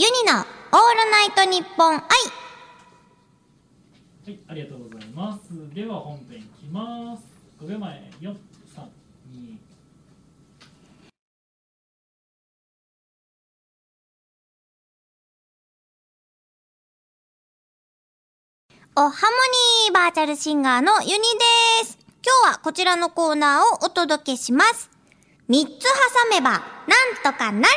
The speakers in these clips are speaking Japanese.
ユニのオールナイトニッポン愛はい、ありがとうございます。では本編いきます。5秒前、4、3、2、おハモニーバーチャルシンガーのユニです。今日はこちらのコーナーをお届けします。3つ挟めばなんとかなる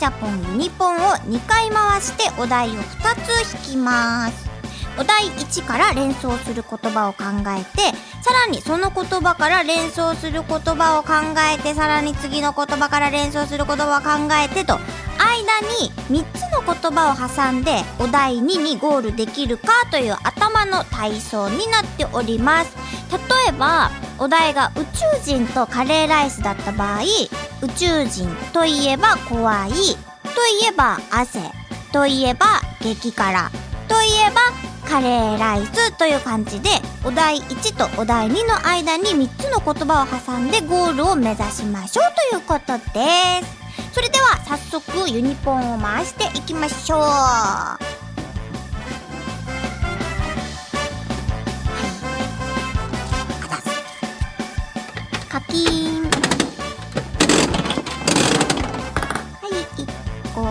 チャポンユニポンを2回回してお題を2つ引きます。お題1から連想する言葉を考えて、さらにその言葉から連想する言葉を考えて、さらに次の言葉から連想する言葉を考えてと、間に3つの言葉を挟んでお題2にゴールできるかという頭の体操になっております。例えば、お題が宇宙人とカレーライスだった場合、宇宙人といえば怖い、といえば汗、といえば激辛、といえばカレーライスという感じでお題1とお題2の間に3つの言葉を挟んでゴールを目指しましょうということです。それでは早速ユニポンを回していきましょう。キンはい1個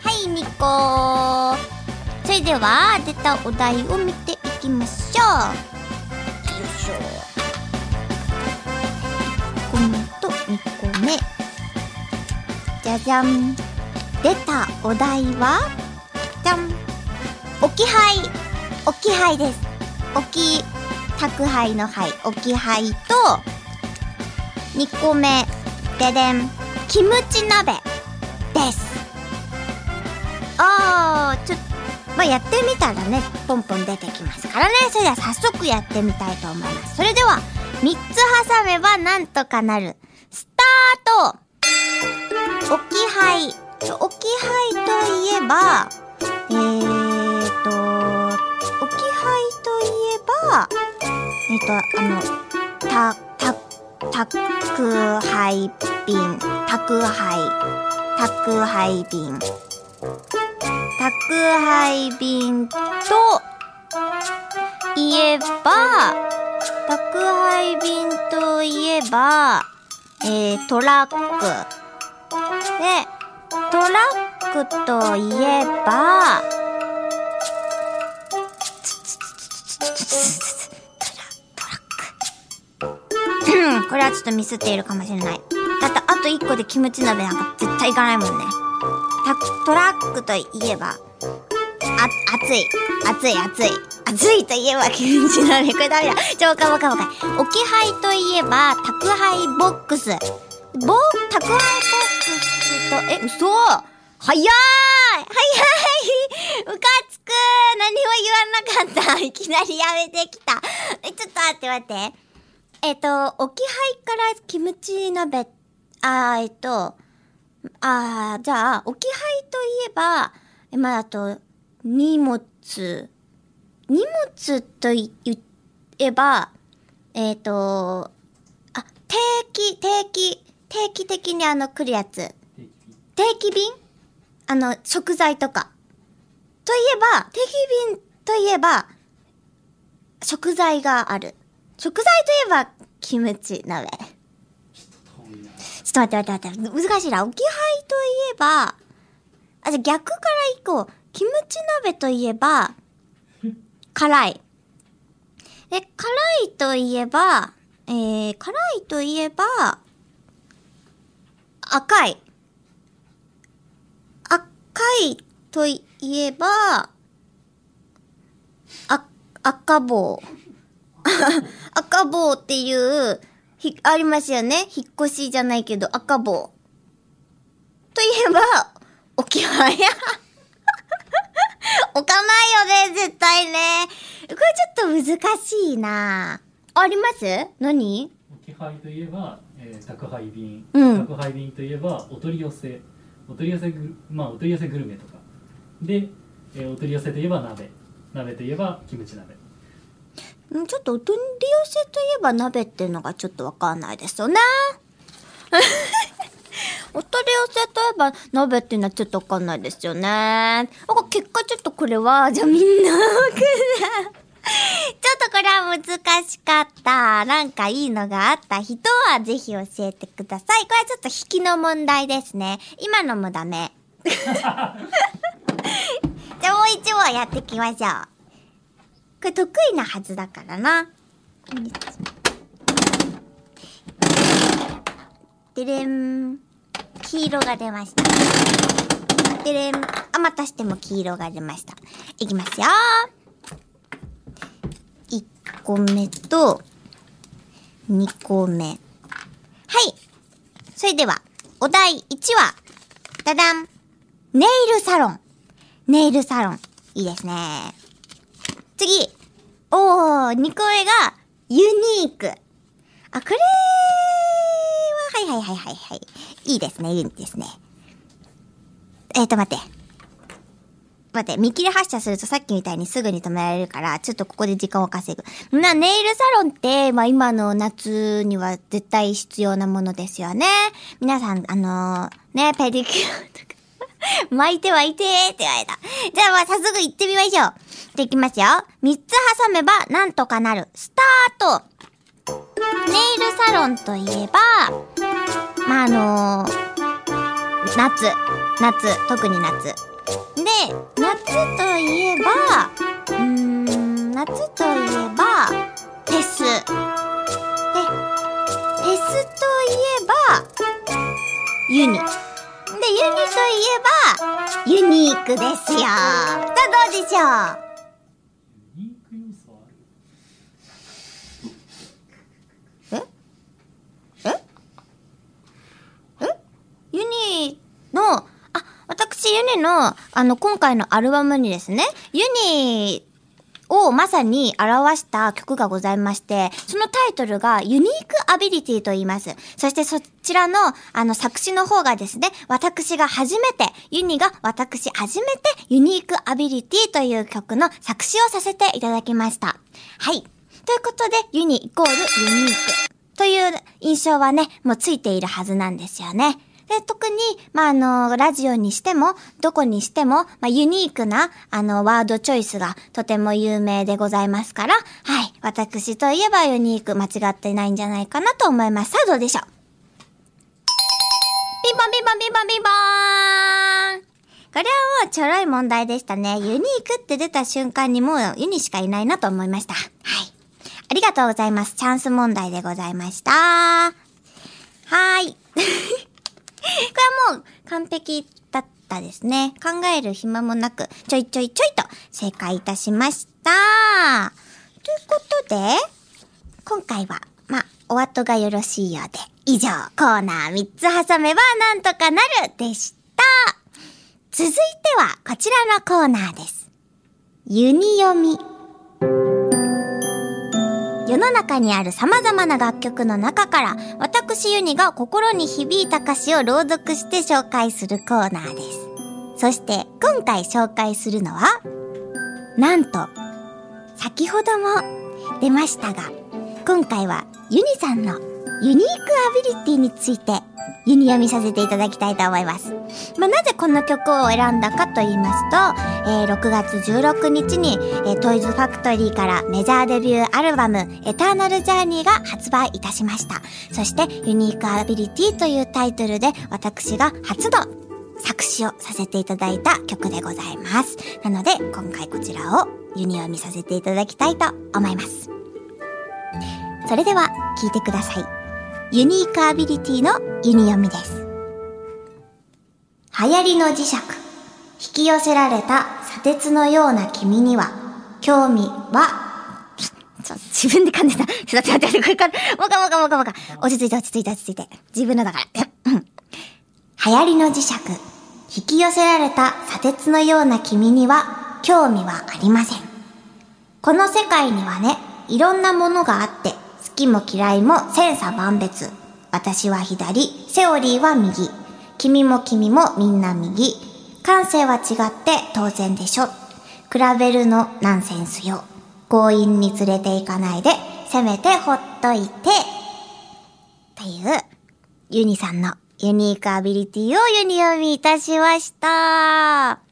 はい、ニコそれでは、出たお題を見ていきましょう。よいしょ。1個目と2個目。じゃじゃん。出たお題は、じゃん。置き配。置き配です。置き、宅配の配。置き配と、2個目。ででん。キムチ鍋。です。あー、ちょっと、まあ、やってみたらね、ポンポン出てきますからね。それでは早速やってみたいと思います。それでは、3つ挟めばなんとかなる。スタート置き配。置き配といえば、えーえば、えーと、あの、た、た、宅配便、宅配、宅配便。宅配便といえば、宅配便といえば、えー、トラック。で、トラックといえば、これはちょっとミスっているかもしれない。だってあと1個でキムチ鍋なんか絶対いかないもんね。タトラックといえば、あ、熱い。熱い熱い。熱いといえばキムチ鍋。これダメだ。ちょ、もう一回もう一回もう一回。置き配といえば、宅配ボックス。ボ、宅配ボックスと、え、嘘早い早いムカつく何も言わなかった。いきなりやめてきた。え、ちょっと待って待って。えっと、置き配からキムチ鍋、あ、えっと、あ、じゃあ、置き配といえば、えまあ、あと、荷物。荷物と言えば、えっ、と、あ、定期、定期、定期的にあの、来るやつ。定期便？あの、食材とか。といえば、定期便といえば、食材がある。食材といえば、キムチ鍋。ちょっと待って待って待って。難しいな。置き配といえば、あ、じゃ逆から行こう。キムチ鍋といえば、辛い。で、辛いといえば、えー、辛いといえば、赤い。赤いといえば、あ、赤棒。赤棒っていう、ひ、ありますよね。引っ越しじゃないけど、赤棒。といえば、置き配。置かないよね、絶対ね。これちょっと難しいな。あります？何？置き配といえば、えー宅配便、うん。宅配便といえばお取り寄せ。お取り寄せぐまあお取り寄せグルメとか。で、えーお取り寄せといえば鍋。鍋といえばキムチ鍋。うんちょっとお取り寄せといえば鍋っていうのがちょっとわかんないですよね。お取り寄せといえば鍋っていうのはちょっとわかんないですよね。なんか結果ちょっとこれは、じゃあみんな。ちょっとこれは難しかった。なんかいいのがあった人はぜひ教えてください。これはちょっと引きの問題ですね。今のもダメ。じゃあもう一問やっていきましょう。これ得意なはずだからな。でれん。黄色が出ました。でれん。あ、またしても黄色が出ました。いきますよ。1個目と、2個目。はい。それでは、お題1は、ダダン。ネイルサロン。ネイルサロン。いいですね。次。おー、2個目が、ユニーク。あ、これは、はいはいはいはいはい。いいですね、いいですね。えっ、ー、と、待って。待って、見切り発車するとさっきみたいにすぐに止められるから、ちょっとここで時間を稼ぐ。な、ネイルサロンって、まあ今の夏には絶対必要なものですよね。皆さん、あのー、ね、ペディキュアとか。巻いてはいてーって言われた。じゃあまあ早速行ってみましょう。じゃあ行きますよ。三つ挟めばなんとかなる。スタートネイルサロンといえば、まあ、あのー、夏。夏。特に夏。で、夏といえば、うーん、夏といえば、フェス。で、フェスといえば、ユニ。で、ユニといえば、ユニークですよ。さあ、どうでしょう？ユニーク要素あるユニの、あ、私ユニの、あの、今回のアルバムにですね、ユニをまさに表した曲がございまして、そのタイトルがユニークアビリティと言います。そしてそちらの、あの、作詞の方がですね、私が初めて、ユニが私初めてユニークアビリティという曲の作詞をさせていただきました。はい。ということで、ユニイコールユニークという印象はね、もうついているはずなんですよね。で、特に、まあ、あの、ラジオにしても、どこにしても、まあ、ユニークな、あの、ワードチョイスがとても有名でございますから、はい。私といえばユニーク間違ってないんじゃないかなと思います。さあ、どうでしょう？ピンポンピンポンピンポンピンポーンこれはもうちょろい問題でしたね。ユニークって出た瞬間にもうユニしかいないなと思いました。はい。ありがとうございます。チャンス問題でございました。はーい。これはもう完璧だったですね。考える暇もなく、ちょいちょいちょいと正解いたしました。ということで、今回は、まあ、お後がよろしいようで、以上、コーナー3つ挟めばなんとかなるでした。続いては、こちらのコーナーです。ユニ読み。世の中にある様々な楽曲の中から、ユニが心に響いた歌詞を朗読して紹介するコーナーです。そして、今回紹介するのは、なんと、先ほども出ましたが、今回はユニさんのユニークアビリティについてユニ読みさせていただきたいと思います。まあ、なぜこの曲を選んだかと言いますと、えー6月16日に、えートイズファクトリーからメジャーデビューアルバムエターナルジャーニーが発売いたしました。そしてユニークアビリティというタイトルで私が初の作詞をさせていただいた曲でございます。なので今回こちらをユニ読みさせていただきたいと思います。それでは聞いてください。ユニークアビリティのユニ読みです。流行りの磁石。引き寄せられた砂鉄のような君には、興味は、ちょ、自分で噛んでた。ちょっと待って待って、これから、もかもかもかもか。落ち着いて落ち着いて落ち着いて。自分のだから。流行りの磁石。引き寄せられた砂鉄のような君には、興味はありません。この世界にはね、いろんなものがあって、きも嫌いも千差万別。私は左、セオリーは右。君も君もみんな右。感性は違って当然でしょ。比べるのナンセンスよ。強引に連れて行かないで、せめてほっといて、という、ユニさんのユニークアビリティをユニ読みいたしました。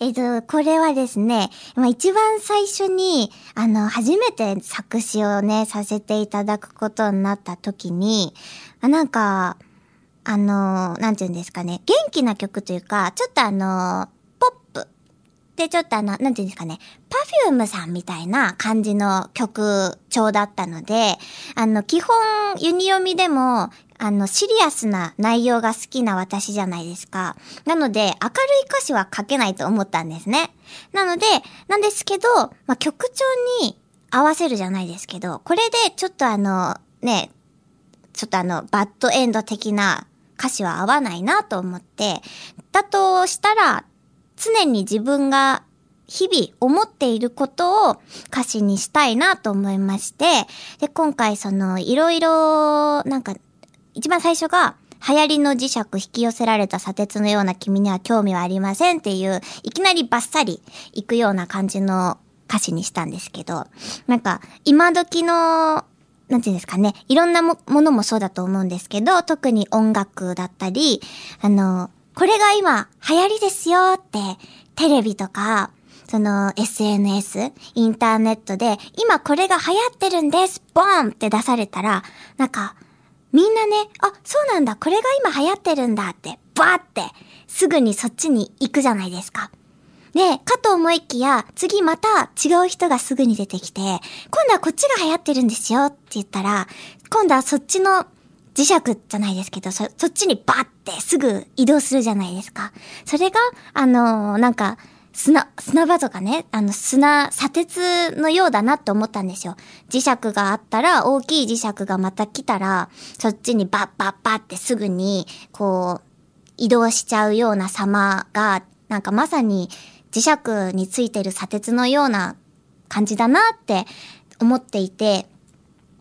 えっと、これはですね、まあ、一番最初に、あの、初めて作詞をね、させていただくことになった時に、あなんか、あの、なんて言うんですかね、元気な曲というか、ちょっとあの、ポップ。で、ちょっとあの、なんて言うんですかね、パフュームさんみたいな感じの曲調だったので、あの、基本、ユニ読みでも、あの、シリアスな内容が好きな私じゃないですか。なので、明るい歌詞は書けないと思ったんですね。なので、なんですけど、まあ、曲調に合わせるじゃないですけど、これでちょっとあの、ね、ちょっとあの、バッドエンド的な歌詞は合わないなと思って、だとしたら、常に自分が日々思っていることを歌詞にしたいなと思いまして、で、今回その、いろいろ、なんか、一番最初が、流行りの磁石引き寄せられた砂鉄のような君には興味はありませんっていう、いきなりバッサリ行くような感じの歌詞にしたんですけど、なんか、今時の、なんていうんですかね、いろんなもものもそうだと思うんですけど、特に音楽だったり、あの、これが今流行りですよって、テレビとか、その SNS、インターネットで、今これが流行ってるんです、ボンって出されたら、なんか、みんなね、あ、そうなんだ、これが今流行ってるんだって、バーって、すぐにそっちに行くじゃないですか。で、かと思いきや、次また違う人がすぐに出てきて、今度はこっちが流行ってるんですよって言ったら、今度はそっちの磁石じゃないですけど、そ、そっちにバッてすぐ移動するじゃないですか。それが、あのーなんか、砂、砂場とかね、あの砂、砂鉄のようだなって思ったんですよ。磁石があったら、大きい磁石がまた来たら、そっちにバッバッバッってすぐに、こう、移動しちゃうような様が、なんかまさに磁石についてる砂鉄のような感じだなって思っていて、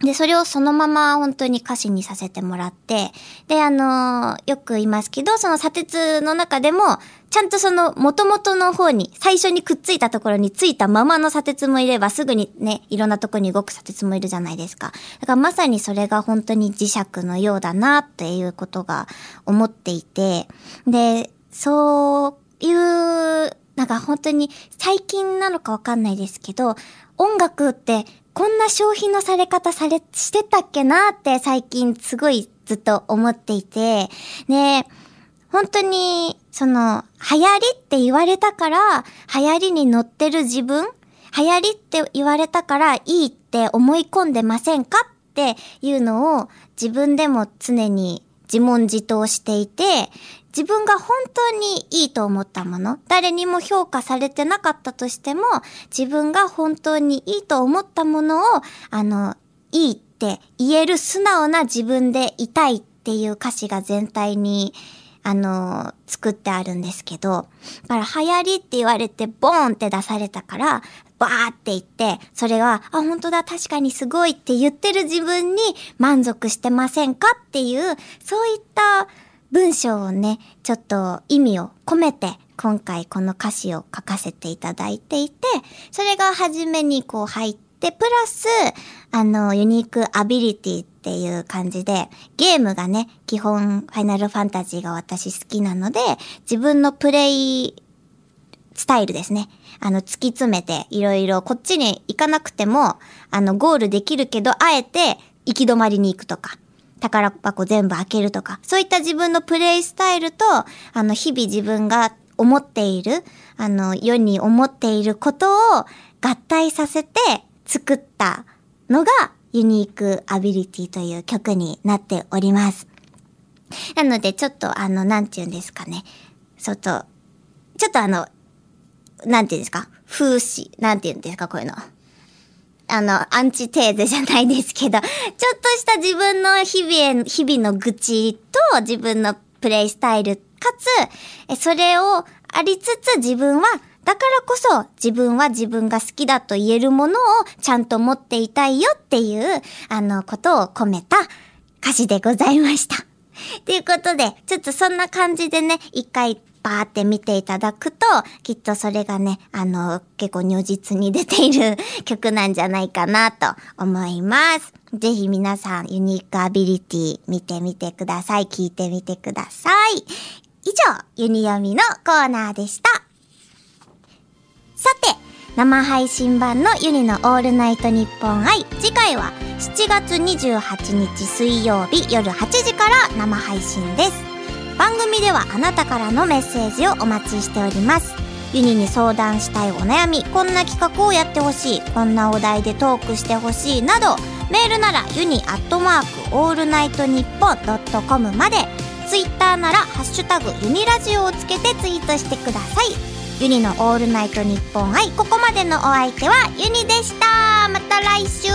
で、それをそのまま本当に歌詞にさせてもらって、で、あのーよく言いますけど、その砂鉄の中でも、ちゃんとその元々の方に、最初にくっついたところについたままの砂鉄もいれば、すぐにね、いろんなとこに動く砂鉄もいるじゃないですか。だからまさにそれが本当に磁石のようだなっていうことが思っていて、で、そういう、なんか本当に最近なのかわかんないですけど、音楽ってこんな消費のされ方され、してたっけなって最近すごいずっと思っていて、で、本当に、その、流行りって言われたから、流行りに乗ってる自分流行りって言われたからいいって思い込んでませんかっていうのを自分でも常に自問自答していて、自分が本当にいいと思ったもの、誰にも評価されてなかったとしても、自分が本当にいいと思ったものを、あの、いいって言える素直な自分でいたいっていう歌詞が全体に、あの、作ってあるんですけど、だから流行りって言われてボーンって出されたから、バーって言って、それは、あ、本当だ、確かにすごいって言ってる自分に満足してませんかっていう、そういった文章をね、ちょっと意味を込めて、今回この歌詞を書かせていただいていて、それが初めにこう入って、プラス、あの、ユニークアビリティっていう感じで、ゲームがね、基本、ファイナルファンタジーが私好きなので、自分のプレイスタイルですね。あの、突き詰めて、いろいろ、こっちに行かなくても、あの、ゴールできるけど、あえて、行き止まりに行くとか、宝箱全部開けるとか、そういった自分のプレイスタイルと、あの、日々自分が思っている、あの、世に思っていることを合体させて作ったのが、ユニークアビリティという曲になっております。なので、ちょっと、あの、なんて言うんですかね。ちょっと、ちょっとあの、なんて言うんですか？風刺、なんて言うんですか？こういうの。あの、アンチテーゼじゃないですけど、ちょっとした自分の日々へ、日々の愚痴と自分のプレイスタイル、かつ、それをありつつ自分は、だからこそ自分は自分が好きだと言えるものをちゃんと持っていたいよっていう、あの、ことを込めた歌詞でございました。ということで、ちょっとそんな感じでね、一回バーって見ていただくと、きっとそれがね、あの、結構如実に出ている 曲なんじゃないかなと思います。ぜひ皆さん、ユニークアビリティ見てみてください。聞いてみてください。以上、ユニ読みのコーナーでした。さて、生配信版のユニのオールナイトニッポン i。次回は7月28日水曜日夜8時から生配信です。番組ではあなたからのメッセージをお待ちしております。ユニに相談したいお悩み、こんな企画をやってほしい、こんなお題でトークしてほしいなど、メールならユニアットマークオールナイトニッポンドットコムまで、ツイッターならハッシュタグユニラジオをつけてツイートしてください。ユニのオールナイトニッポン愛、ここまでのお相手はユニでした。また来週